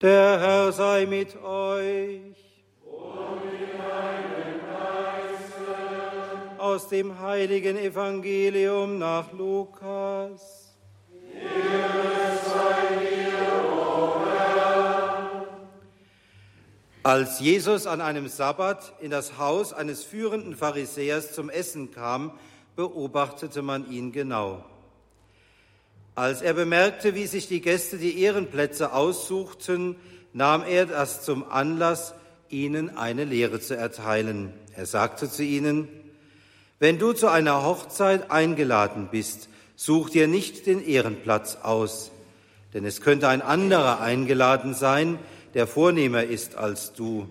Der Herr sei mit euch. Und mit deinem Geiste. Aus dem heiligen Evangelium nach Lukas. Sei dir. Als Jesus an einem Sabbat in das Haus eines führenden Pharisäers zum Essen kam, beobachtete man ihn genau. Als er bemerkte, wie sich die Gäste die Ehrenplätze aussuchten, nahm er das zum Anlass, ihnen eine Lehre zu erteilen. Er sagte zu ihnen, wenn du zu einer Hochzeit eingeladen bist, such dir nicht den Ehrenplatz aus, denn es könnte ein anderer eingeladen sein, der vornehmer ist als du.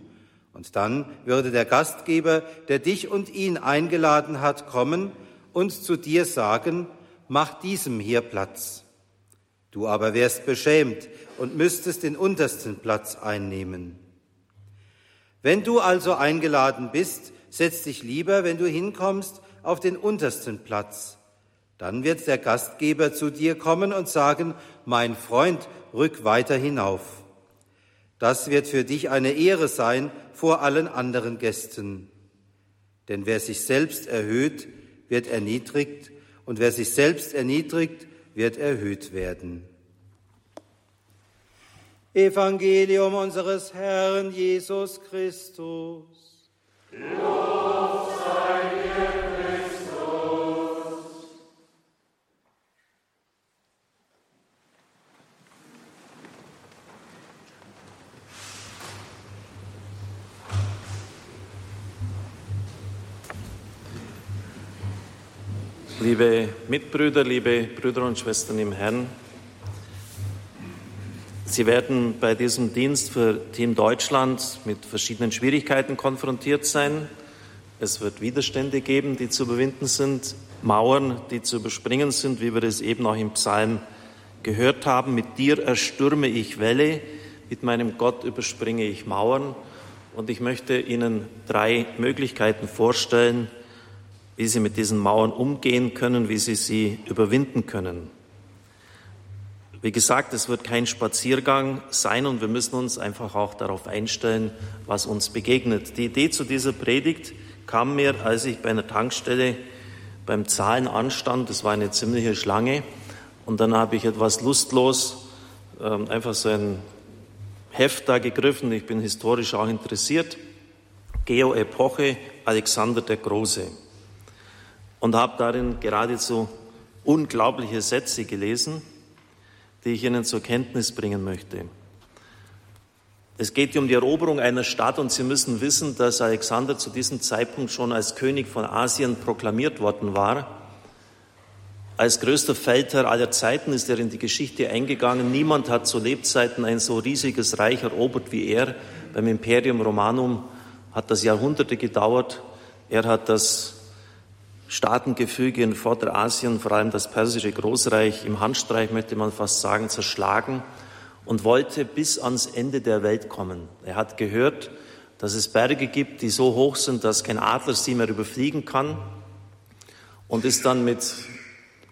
Und dann würde der Gastgeber, der dich und ihn eingeladen hat, kommen und zu dir sagen, mach diesem hier Platz. Du aber wärst beschämt und müsstest den untersten Platz einnehmen. Wenn du also eingeladen bist, setz dich lieber, wenn du hinkommst, auf den untersten Platz. Dann wird der Gastgeber zu dir kommen und sagen, mein Freund, rück weiter hinauf. Das wird für dich eine Ehre sein vor allen anderen Gästen. Denn wer sich selbst erhöht, wird erniedrigt, und wer sich selbst erniedrigt, wird erhöht werden. Evangelium unseres Herrn Jesus Christus. Lob Liebe Mitbrüder, liebe Brüder und Schwestern im Herrn, Sie werden bei diesem Dienst für Team Deutschland mit verschiedenen Schwierigkeiten konfrontiert sein. Es wird Widerstände geben, die zu überwinden sind, Mauern, die zu überspringen sind, wie wir es eben auch im Psalm gehört haben. Mit dir erstürme ich Welle, mit meinem Gott überspringe ich Mauern. Und ich möchte Ihnen drei Möglichkeiten vorstellen, wie Sie mit diesen Mauern umgehen können, wie Sie sie überwinden können. Wie gesagt, es wird kein Spaziergang sein und wir müssen uns einfach auch darauf einstellen, was uns begegnet. Die Idee zu dieser Predigt kam mir, als ich bei einer Tankstelle beim Zahlen anstand. Das war eine ziemliche Schlange. Und dann habe ich etwas lustlos ähm, einfach so ein Heft da gegriffen. Ich bin historisch auch interessiert. Geo-Epoche Alexander der Große und habe darin geradezu unglaubliche Sätze gelesen, die ich Ihnen zur Kenntnis bringen möchte. Es geht um die Eroberung einer Stadt und Sie müssen wissen, dass Alexander zu diesem Zeitpunkt schon als König von Asien proklamiert worden war. Als größter Feldherr aller Zeiten ist er in die Geschichte eingegangen. Niemand hat zu Lebzeiten ein so riesiges Reich erobert wie er. Beim Imperium Romanum hat das Jahrhunderte gedauert. Er hat das Staatengefüge in Vorderasien, vor allem das persische Großreich, im Handstreich möchte man fast sagen, zerschlagen und wollte bis ans Ende der Welt kommen. Er hat gehört, dass es Berge gibt, die so hoch sind, dass kein Adler sie mehr überfliegen kann und ist dann mit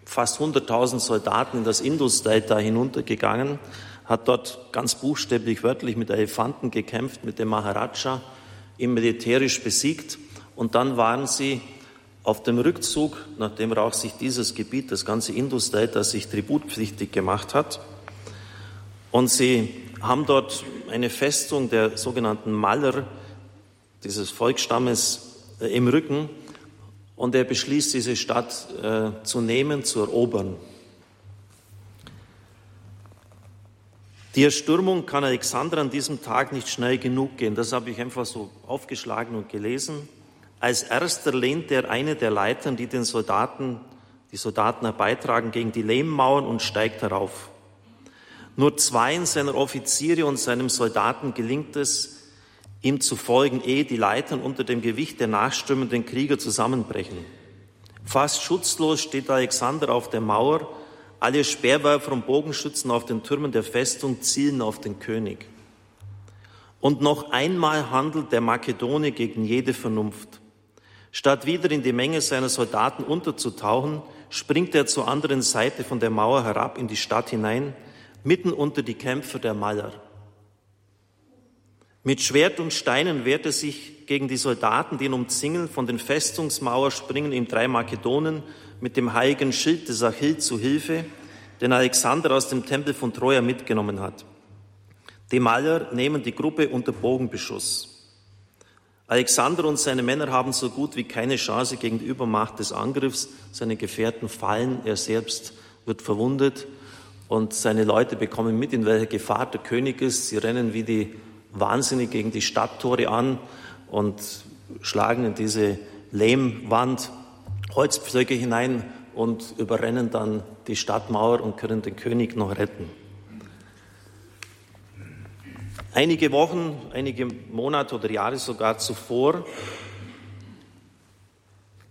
fast 100.000 Soldaten in das Indus-Delta hinuntergegangen, hat dort ganz buchstäblich wörtlich mit Elefanten gekämpft, mit dem Maharaja, ihn militärisch besiegt und dann waren sie auf dem Rückzug, nachdem er auch sich dieses Gebiet, das ganze Indus-Delta, sich tributpflichtig gemacht hat, und sie haben dort eine Festung der sogenannten Maller, dieses Volksstammes, äh, im Rücken, und er beschließt, diese Stadt äh, zu nehmen, zu erobern. Die Erstürmung kann Alexander an diesem Tag nicht schnell genug gehen. Das habe ich einfach so aufgeschlagen und gelesen. Als erster lehnt er eine der Leitern, die den Soldaten, die Soldaten herbeitragen, gegen die Lehmmauern und steigt herauf. Nur zwei seiner Offiziere und seinem Soldaten gelingt es, ihm zu folgen, ehe die Leitern unter dem Gewicht der nachströmenden Krieger zusammenbrechen. Fast schutzlos steht Alexander auf der Mauer, alle Speerwerfer und Bogenschützen auf den Türmen der Festung zielen auf den König. Und noch einmal handelt der Makedone gegen jede Vernunft. Statt wieder in die Menge seiner Soldaten unterzutauchen, springt er zur anderen Seite von der Mauer herab in die Stadt hinein, mitten unter die Kämpfer der Maler. Mit Schwert und Steinen wehrt er sich gegen die Soldaten, die ihn umzingeln. Von den Festungsmauern springen ihm drei Makedonen mit dem heiligen Schild des Achill zu Hilfe, den Alexander aus dem Tempel von Troja mitgenommen hat. Die Maler nehmen die Gruppe unter Bogenbeschuss. Alexander und seine Männer haben so gut wie keine Chance gegen die Übermacht des Angriffs. Seine Gefährten fallen, er selbst wird verwundet und seine Leute bekommen mit, in welcher Gefahr der König ist. Sie rennen wie die Wahnsinnig gegen die Stadttore an und schlagen in diese Lehmwand Holzpflöcke hinein und überrennen dann die Stadtmauer und können den König noch retten. Einige Wochen, einige Monate oder Jahre sogar zuvor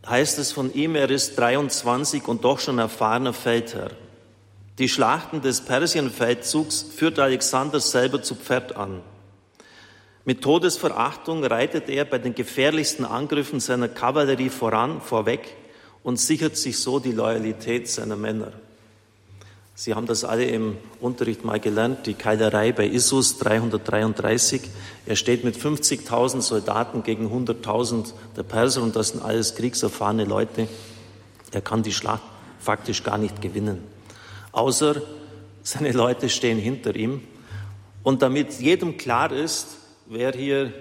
heißt es von ihm, er ist 23 und doch schon erfahrener Feldherr. Die Schlachten des Persienfeldzugs führt Alexander selber zu Pferd an. Mit Todesverachtung reitet er bei den gefährlichsten Angriffen seiner Kavallerie voran, vorweg und sichert sich so die Loyalität seiner Männer. Sie haben das alle im Unterricht mal gelernt, die Keilerei bei Issus 333. Er steht mit 50.000 Soldaten gegen 100.000 der Perser und das sind alles kriegserfahrene Leute. Er kann die Schlacht faktisch gar nicht gewinnen. Außer seine Leute stehen hinter ihm. Und damit jedem klar ist, wer hier,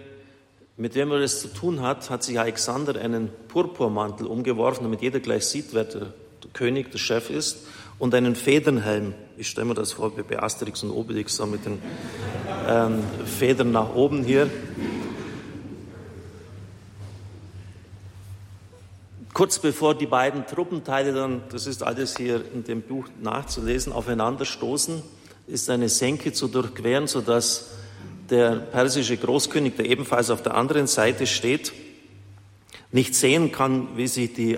mit wem er es zu tun hat, hat sich Alexander einen Purpurmantel umgeworfen, damit jeder gleich sieht, wer der, der König, der Chef ist, und einen Federnhelm. Ich stelle mir das vor wie Asterix und Obelix, so mit den ähm, Federn nach oben hier. Kurz bevor die beiden Truppenteile dann, das ist alles hier in dem Buch nachzulesen, aufeinanderstoßen, ist eine Senke zu durchqueren, sodass der persische Großkönig, der ebenfalls auf der anderen Seite steht, nicht sehen kann, wie sich die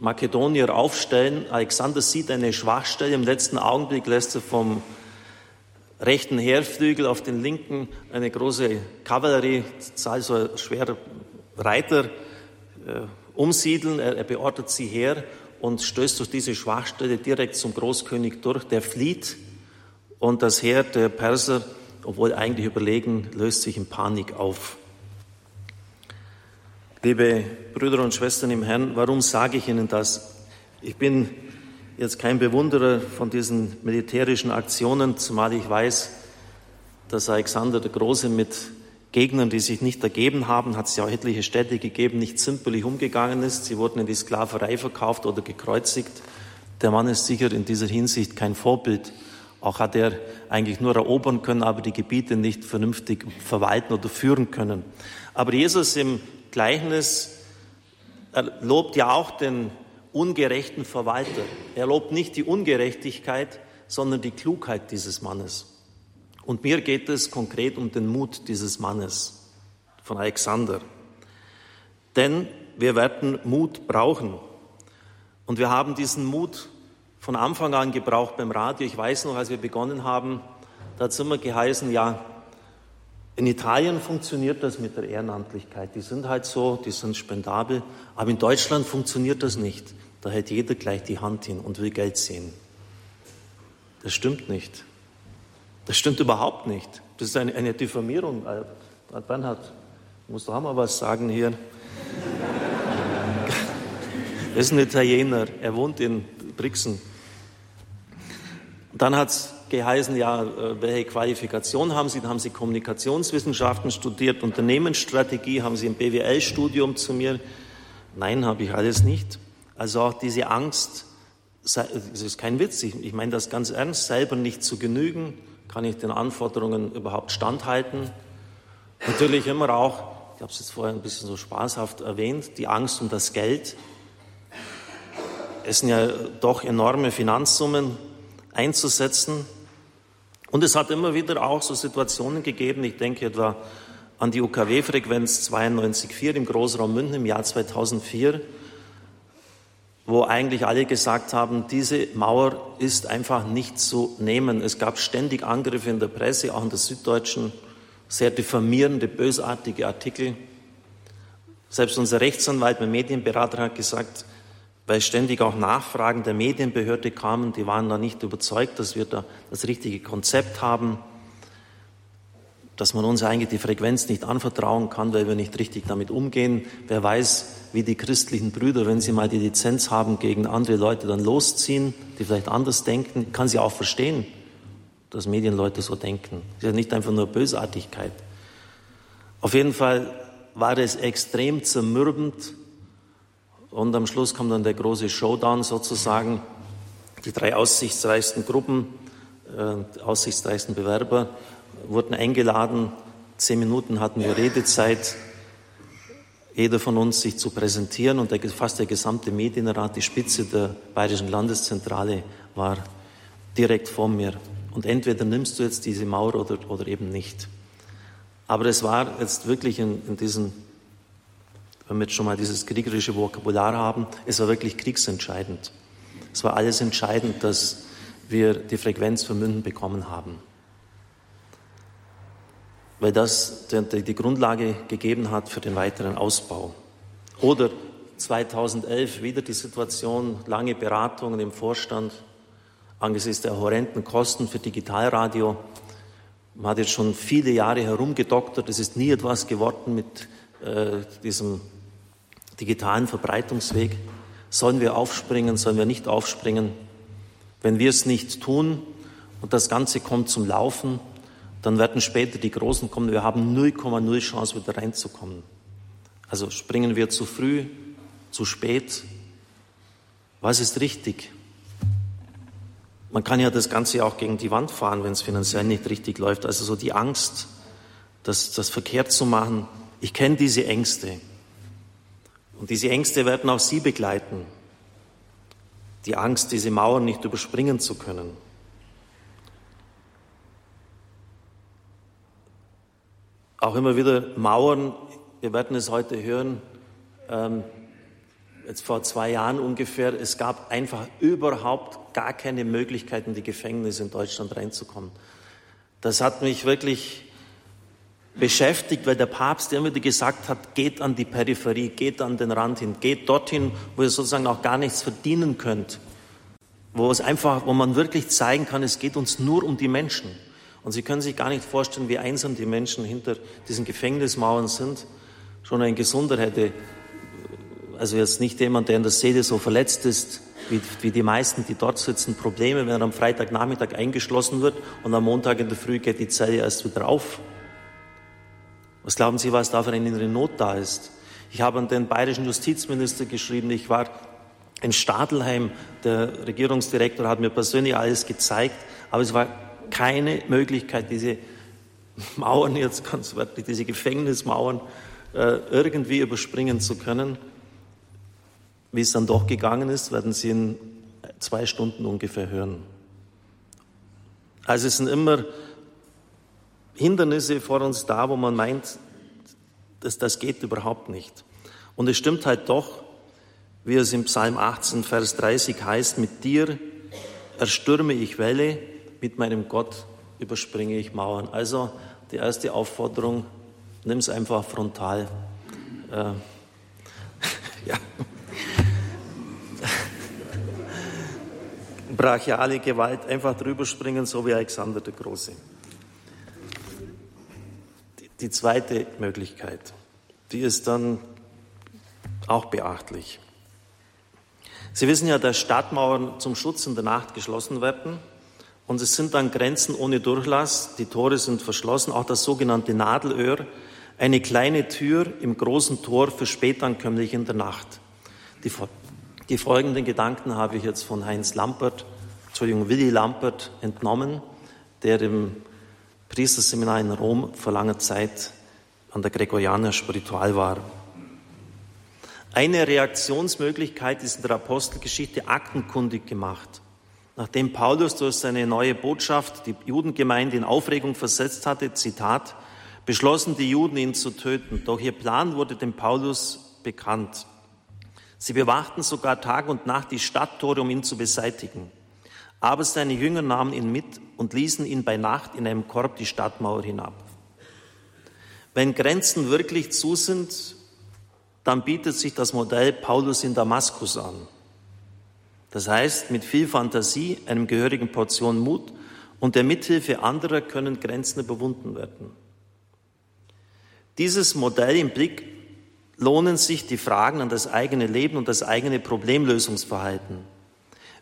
Makedonier aufstellen. Alexander sieht eine Schwachstelle. Im letzten Augenblick lässt er vom rechten Heerflügel auf den linken eine große Kavallerie, also schwere Reiter, äh, umsiedeln. Er, er beordert sie her und stößt durch diese Schwachstelle direkt zum Großkönig durch. Der flieht und das Heer der Perser obwohl eigentlich überlegen, löst sich in Panik auf. Liebe Brüder und Schwestern im Herrn, warum sage ich Ihnen das? Ich bin jetzt kein Bewunderer von diesen militärischen Aktionen, zumal ich weiß, dass Alexander der Große mit Gegnern, die sich nicht ergeben haben, hat es ja auch etliche Städte gegeben, nicht zimperlich umgegangen ist. Sie wurden in die Sklaverei verkauft oder gekreuzigt. Der Mann ist sicher in dieser Hinsicht kein Vorbild. Auch hat er eigentlich nur erobern können, aber die Gebiete nicht vernünftig verwalten oder führen können. Aber Jesus im Gleichnis lobt ja auch den ungerechten Verwalter. Er lobt nicht die Ungerechtigkeit, sondern die Klugheit dieses Mannes. Und mir geht es konkret um den Mut dieses Mannes von Alexander. Denn wir werden Mut brauchen. Und wir haben diesen Mut von Anfang an gebraucht beim Radio. Ich weiß noch, als wir begonnen haben, da hat es immer geheißen, ja, in Italien funktioniert das mit der Ehrenamtlichkeit. Die sind halt so, die sind spendabel. Aber in Deutschland funktioniert das nicht. Da hält jeder gleich die Hand hin und will Geld sehen. Das stimmt nicht. Das stimmt überhaupt nicht. Das ist eine, eine Diffamierung. Äh, Bernhard, musst du auch mal was sagen hier. Er ist ein Italiener. Er wohnt in Brixen. Dann hat es geheißen, ja, äh, welche Qualifikation haben Sie? Dann haben Sie Kommunikationswissenschaften studiert, Unternehmensstrategie, haben Sie ein BWL-Studium zu mir? Nein, habe ich alles nicht. Also auch diese Angst, das ist kein Witz, ich, ich meine das ganz ernst, selber nicht zu genügen, kann ich den Anforderungen überhaupt standhalten? Natürlich immer auch, ich habe es jetzt vorher ein bisschen so spaßhaft erwähnt, die Angst um das Geld. Es sind ja doch enorme Finanzsummen, einzusetzen. Und es hat immer wieder auch so Situationen gegeben, ich denke etwa an die UKW-Frequenz 92,4 im Großraum München im Jahr 2004, wo eigentlich alle gesagt haben, diese Mauer ist einfach nicht zu nehmen. Es gab ständig Angriffe in der Presse, auch in der Süddeutschen, sehr diffamierende, bösartige Artikel. Selbst unser Rechtsanwalt, mein Medienberater hat gesagt, weil ständig auch Nachfragen der Medienbehörde kamen, die waren da nicht überzeugt, dass wir da das richtige Konzept haben. dass man uns eigentlich die Frequenz nicht anvertrauen kann, weil wir nicht richtig damit umgehen. Wer weiß, wie die christlichen Brüder, wenn sie mal die Lizenz haben, gegen andere Leute dann losziehen, die vielleicht anders denken, kann sie auch verstehen, dass Medienleute so denken. Das ist ja nicht einfach nur Bösartigkeit. Auf jeden Fall war es extrem zermürbend und am Schluss kam dann der große Showdown sozusagen. Die drei aussichtsreichsten Gruppen, äh, aussichtsreichsten Bewerber wurden eingeladen. Zehn Minuten hatten wir Redezeit, jeder von uns sich zu präsentieren und der, fast der gesamte Medienrat, die Spitze der Bayerischen Landeszentrale war direkt vor mir. Und entweder nimmst du jetzt diese Mauer oder, oder eben nicht. Aber es war jetzt wirklich in, in diesen, wenn wir jetzt schon mal dieses kriegerische Vokabular haben, es war wirklich kriegsentscheidend. Es war alles entscheidend, dass wir die Frequenz für Münden bekommen haben weil das die Grundlage gegeben hat für den weiteren Ausbau. Oder 2011 wieder die Situation, lange Beratungen im Vorstand angesichts der horrenden Kosten für Digitalradio. Man hat jetzt schon viele Jahre herumgedoktert, es ist nie etwas geworden mit äh, diesem digitalen Verbreitungsweg. Sollen wir aufspringen, sollen wir nicht aufspringen? Wenn wir es nicht tun und das Ganze kommt zum Laufen, dann werden später die Großen kommen. Wir haben 0,0 Chance, wieder reinzukommen. Also springen wir zu früh, zu spät. Was ist richtig? Man kann ja das Ganze auch gegen die Wand fahren, wenn es finanziell nicht richtig läuft. Also so die Angst, das, das verkehrt zu machen. Ich kenne diese Ängste. Und diese Ängste werden auch Sie begleiten. Die Angst, diese Mauern nicht überspringen zu können. auch immer wieder Mauern. Wir werden es heute hören. Ähm, jetzt vor zwei Jahren ungefähr. Es gab einfach überhaupt gar keine Möglichkeit, in die Gefängnisse in Deutschland reinzukommen. Das hat mich wirklich beschäftigt, weil der Papst immer wieder gesagt hat, geht an die Peripherie, geht an den Rand hin, geht dorthin, wo ihr sozusagen auch gar nichts verdienen könnt, wo es einfach, wo man wirklich zeigen kann, es geht uns nur um die Menschen. Und Sie können sich gar nicht vorstellen, wie einsam die Menschen hinter diesen Gefängnismauern sind. Schon ein Gesunder hätte, also jetzt nicht jemand, der in der Seele so verletzt ist, wie, wie die meisten, die dort sitzen, Probleme, wenn er am Freitagnachmittag eingeschlossen wird und am Montag in der Früh geht die Zelle erst wieder auf. Was glauben Sie, was da für eine innere Not da ist? Ich habe an den bayerischen Justizminister geschrieben, ich war in Stadelheim, der Regierungsdirektor hat mir persönlich alles gezeigt, aber es war keine Möglichkeit, diese Mauern jetzt ganz wörtlich, diese Gefängnismauern äh, irgendwie überspringen zu können. Wie es dann doch gegangen ist, werden Sie in zwei Stunden ungefähr hören. Also es sind immer Hindernisse vor uns da, wo man meint, dass das geht überhaupt nicht. Und es stimmt halt doch, wie es im Psalm 18, Vers 30 heißt, mit dir erstürme ich Welle, mit meinem Gott überspringe ich Mauern. Also die erste Aufforderung, nimm es einfach frontal. Äh, ja. Brachiale Gewalt, einfach drüber springen, so wie Alexander der Große. Die, zweite Möglichkeit, die ist dann auch beachtlich. Sie wissen ja, dass Stadtmauern zum Schutz in der Nacht geschlossen werden. Und es sind dann Grenzen ohne Durchlass, die Tore sind verschlossen, auch das sogenannte Nadelöhr, eine kleine Tür im großen Tor für Spätankömmliche in der Nacht. Die, die folgenden Gedanken habe ich jetzt von Heinz Lampert, Entschuldigung, Willi Lampert entnommen, der im Priesterseminar in Rom vor langer Zeit an der Gregorianer Spiritual war. Eine Reaktionsmöglichkeit ist in der Apostelgeschichte aktenkundig gemacht. Nachdem Paulus durch seine neue Botschaft die Judengemeinde in Aufregung versetzt hatte, Zitat, beschlossen die Juden, ihn zu töten. Doch ihr Plan wurde dem Paulus bekannt. Sie bewachten sogar Tag und Nacht die Stadttore, um ihn zu beseitigen. Aber seine Jünger nahmen ihn mit und ließen ihn bei Nacht in einem Korb die Stadtmauer hinab. Wenn Grenzen wirklich zu sind, dann bietet sich das Modell Paulus in Damaskus an. Das heißt, mit viel Fantasie, einem gehörigen Portion Mut und der Mithilfe anderer können Grenzen überwunden werden. dieses Modell im Blick lohnen sich die Fragen an das eigene Leben und das eigene Problemlösungsverhalten.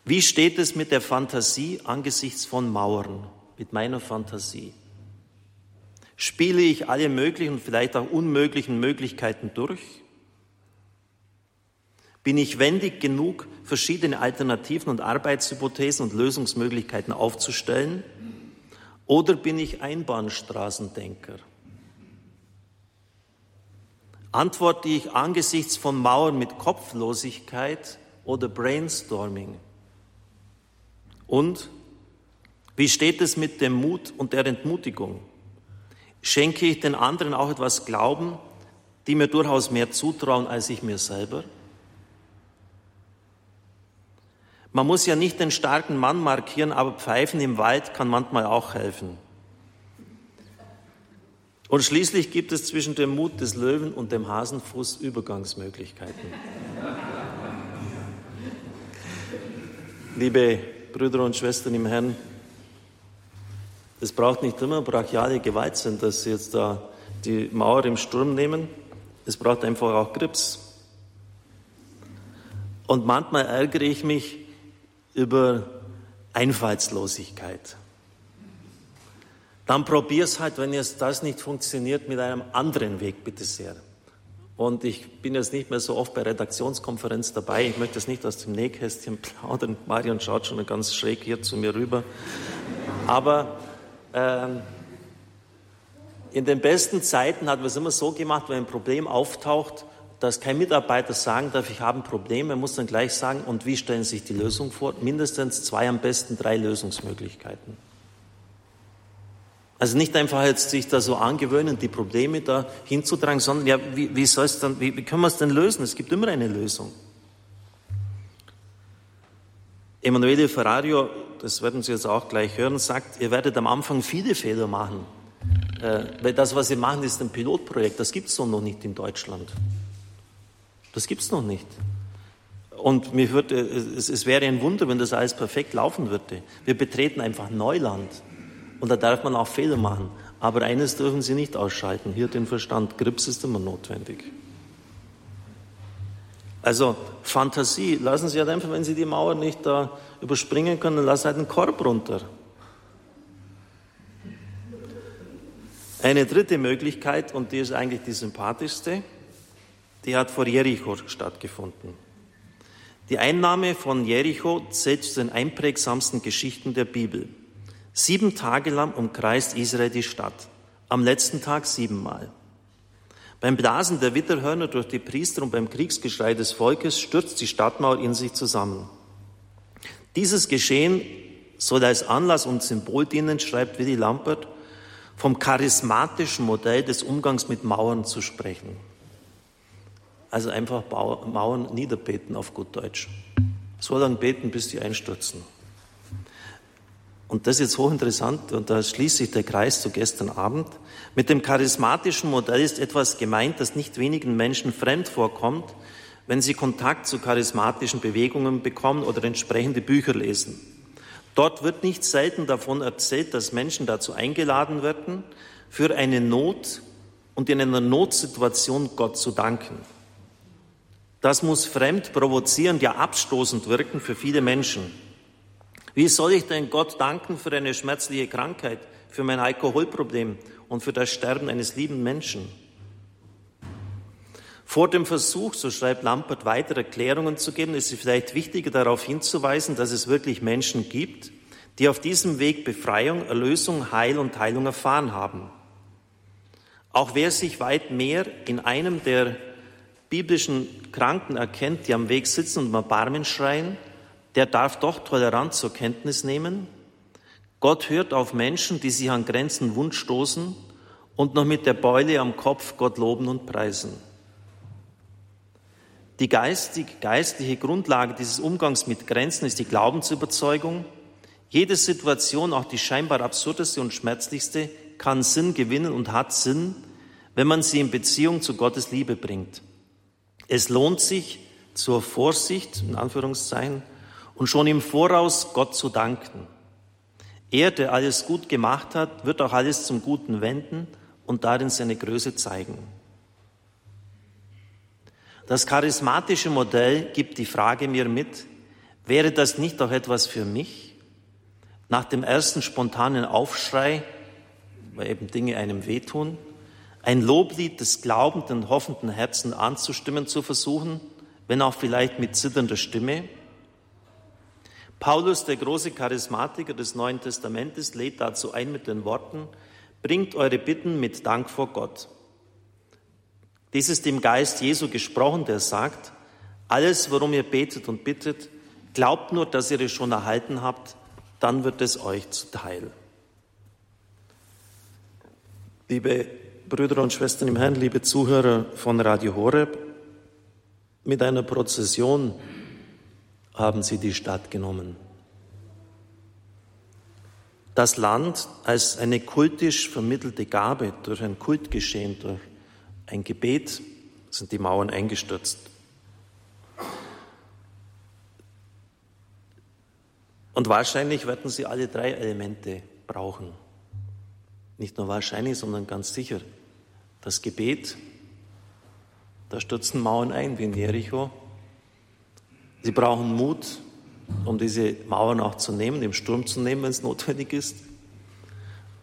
Wie steht es mit der Fantasie angesichts von Mauern, mit meiner Fantasie? Spiele ich alle möglichen und vielleicht auch unmöglichen Möglichkeiten durch? Bin ich wendig genug, verschiedene Alternativen und Arbeitshypothesen und Lösungsmöglichkeiten aufzustellen? Oder bin ich Einbahnstraßendenker? Antworte ich angesichts von Mauern mit Kopflosigkeit oder Brainstorming? Und wie steht es mit dem Mut und der Entmutigung? Schenke ich den anderen auch etwas Glauben, die mir durchaus mehr zutrauen als ich mir selber? Man muss ja nicht den starken Mann markieren, aber Pfeifen im Wald kann manchmal auch helfen. Und schließlich gibt es zwischen dem Mut des Löwen und dem Hasenfuß Übergangsmöglichkeiten. Liebe Brüder und Schwestern im Herrn, es braucht nicht immer brachiale Gewalt sein, dass Sie jetzt da die Mauer im Sturm nehmen. Es braucht einfach auch Grips. Und manchmal ärgere ich mich über Einfallslosigkeit. Dann probier's halt, wenn jetzt das nicht funktioniert, mit einem anderen Weg, bitte sehr. Und ich bin jetzt nicht mehr so oft bei Redaktionskonferenz dabei. Ich möchte es nicht aus dem Nähkästchen plaudern. Marion schaut schon ganz schräg hier zu mir rüber. Aber ähm, in den besten Zeiten hat man es immer so gemacht, wenn ein Problem auftaucht, dass kein Mitarbeiter sagen darf, ich habe ein Problem. Er muss dann gleich sagen, und wie stellen Sie sich die Lösung vor? Mindestens zwei, am besten drei Lösungsmöglichkeiten. Also nicht einfach jetzt sich da so angewöhnen, die Probleme da hinzutragen, sondern ja, wie, wie soll es dann, wie, wie können wir es denn lösen? Es gibt immer eine Lösung. Emanuele Ferrario, das werden Sie jetzt auch gleich hören, sagt, ihr werdet am Anfang viele Fehler machen. Äh, weil das, was Sie machen, ist ein Pilotprojekt. Das gibt es so noch nicht in Deutschland. Das gibt es noch nicht. Und mir würde, es, es wäre ein Wunder, wenn das alles perfekt laufen würde. Wir betreten einfach Neuland. Und da darf man auch Fehler machen. Aber eines dürfen Sie nicht ausschalten, hier den Verstand. Grips ist immer notwendig. Also Fantasie, lassen Sie halt einfach, wenn Sie die Mauer nicht da überspringen können, lassen Sie halt einen Korb runter. Eine dritte Möglichkeit, und die ist eigentlich die sympathischste, die hat vor Jericho stattgefunden. Die Einnahme von Jericho zählt zu den einprägsamsten Geschichten der Bibel. Sieben Tage lang umkreist Israel die Stadt, am letzten Tag siebenmal. Beim Blasen der Witterhörner durch die Priester und beim Kriegsgeschrei des Volkes stürzt die Stadtmauer in sich zusammen. Dieses Geschehen soll als Anlass und Symbol dienen, schreibt Willy Lampert, vom charismatischen Modell des Umgangs mit Mauern zu sprechen. Also einfach Mauern niederbeten auf gut Deutsch. So lange beten, bis die einstürzen. Und das ist jetzt hochinteressant, und da schließt sich der Kreis zu gestern Abend. Mit dem charismatischen Modell ist etwas gemeint, das nicht wenigen Menschen fremd vorkommt, wenn sie Kontakt zu charismatischen Bewegungen bekommen oder entsprechende Bücher lesen. Dort wird nicht selten davon erzählt, dass Menschen dazu eingeladen werden, für eine Not und in einer Notsituation Gott zu danken. Das muss fremd, provozierend, ja abstoßend wirken für viele Menschen. Wie soll ich denn Gott danken für eine schmerzliche Krankheit, für mein Alkoholproblem und für das Sterben eines lieben Menschen? Vor dem Versuch, so schreibt Lampert, weitere Erklärungen zu geben, ist es vielleicht wichtiger darauf hinzuweisen, dass es wirklich Menschen gibt, die auf diesem Weg Befreiung, Erlösung, Heil und Heilung erfahren haben. Auch wer sich weit mehr in einem der biblischen Kranken erkennt, die am Weg sitzen und um Erbarmen schreien, der darf doch tolerant zur Kenntnis nehmen. Gott hört auf Menschen, die sich an Grenzen Wunsch stoßen und noch mit der Beule am Kopf Gott loben und preisen. Die geistig, geistliche Grundlage dieses Umgangs mit Grenzen ist die Glaubensüberzeugung. Jede Situation, auch die scheinbar absurdeste und schmerzlichste, kann Sinn gewinnen und hat Sinn, wenn man sie in Beziehung zu Gottes Liebe bringt. Es lohnt sich zur Vorsicht, in Anführungszeichen, und schon im Voraus Gott zu danken. Er, der alles gut gemacht hat, wird auch alles zum Guten wenden und darin seine Größe zeigen. Das charismatische Modell gibt die Frage mir mit, wäre das nicht auch etwas für mich? Nach dem ersten spontanen Aufschrei, weil eben Dinge einem wehtun, ein Loblied des glaubenden, hoffenden Herzen anzustimmen zu versuchen, wenn auch vielleicht mit zitternder Stimme. Paulus, der große Charismatiker des Neuen Testamentes, lädt dazu ein mit den Worten, bringt eure Bitten mit Dank vor Gott. Dies ist dem Geist Jesu gesprochen, der sagt, alles, worum ihr betet und bittet, glaubt nur, dass ihr es schon erhalten habt, dann wird es euch zuteil. Liebe Brüder und Schwestern im Herrn, liebe Zuhörer von Radio Horeb, mit einer Prozession haben sie die Stadt genommen. Das Land als eine kultisch vermittelte Gabe durch ein Kultgeschehen, durch ein Gebet sind die Mauern eingestürzt. Und wahrscheinlich werden sie alle drei Elemente brauchen. Nicht nur wahrscheinlich, sondern ganz sicher. Das Gebet, da stürzen Mauern ein wie in Jericho. Sie brauchen Mut, um diese Mauern auch zu nehmen, im Sturm zu nehmen, wenn es notwendig ist.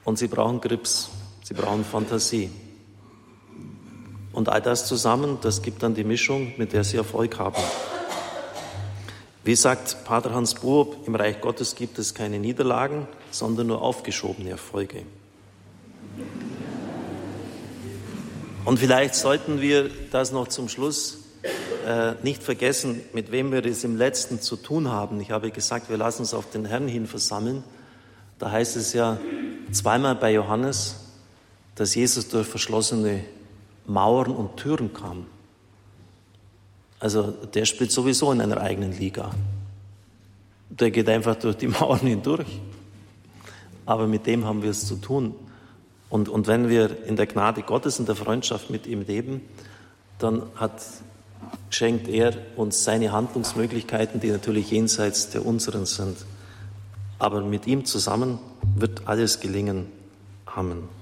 Und sie brauchen Grips, sie brauchen Fantasie. Und all das zusammen, das gibt dann die Mischung, mit der sie Erfolg haben. Wie sagt Pater Hans Buob, im Reich Gottes gibt es keine Niederlagen, sondern nur aufgeschobene Erfolge. Und vielleicht sollten wir das noch zum Schluss äh, nicht vergessen, mit wem wir es im letzten zu tun haben. Ich habe gesagt, wir lassen uns auf den Herrn hin versammeln. Da heißt es ja zweimal bei Johannes, dass Jesus durch verschlossene Mauern und Türen kam. Also der spielt sowieso in einer eigenen Liga. Der geht einfach durch die Mauern hindurch. Aber mit dem haben wir es zu tun. Und, und wenn wir in der Gnade Gottes, in der Freundschaft mit ihm leben, dann hat, schenkt er uns seine Handlungsmöglichkeiten, die natürlich jenseits der unseren sind. Aber mit ihm zusammen wird alles gelingen. Amen.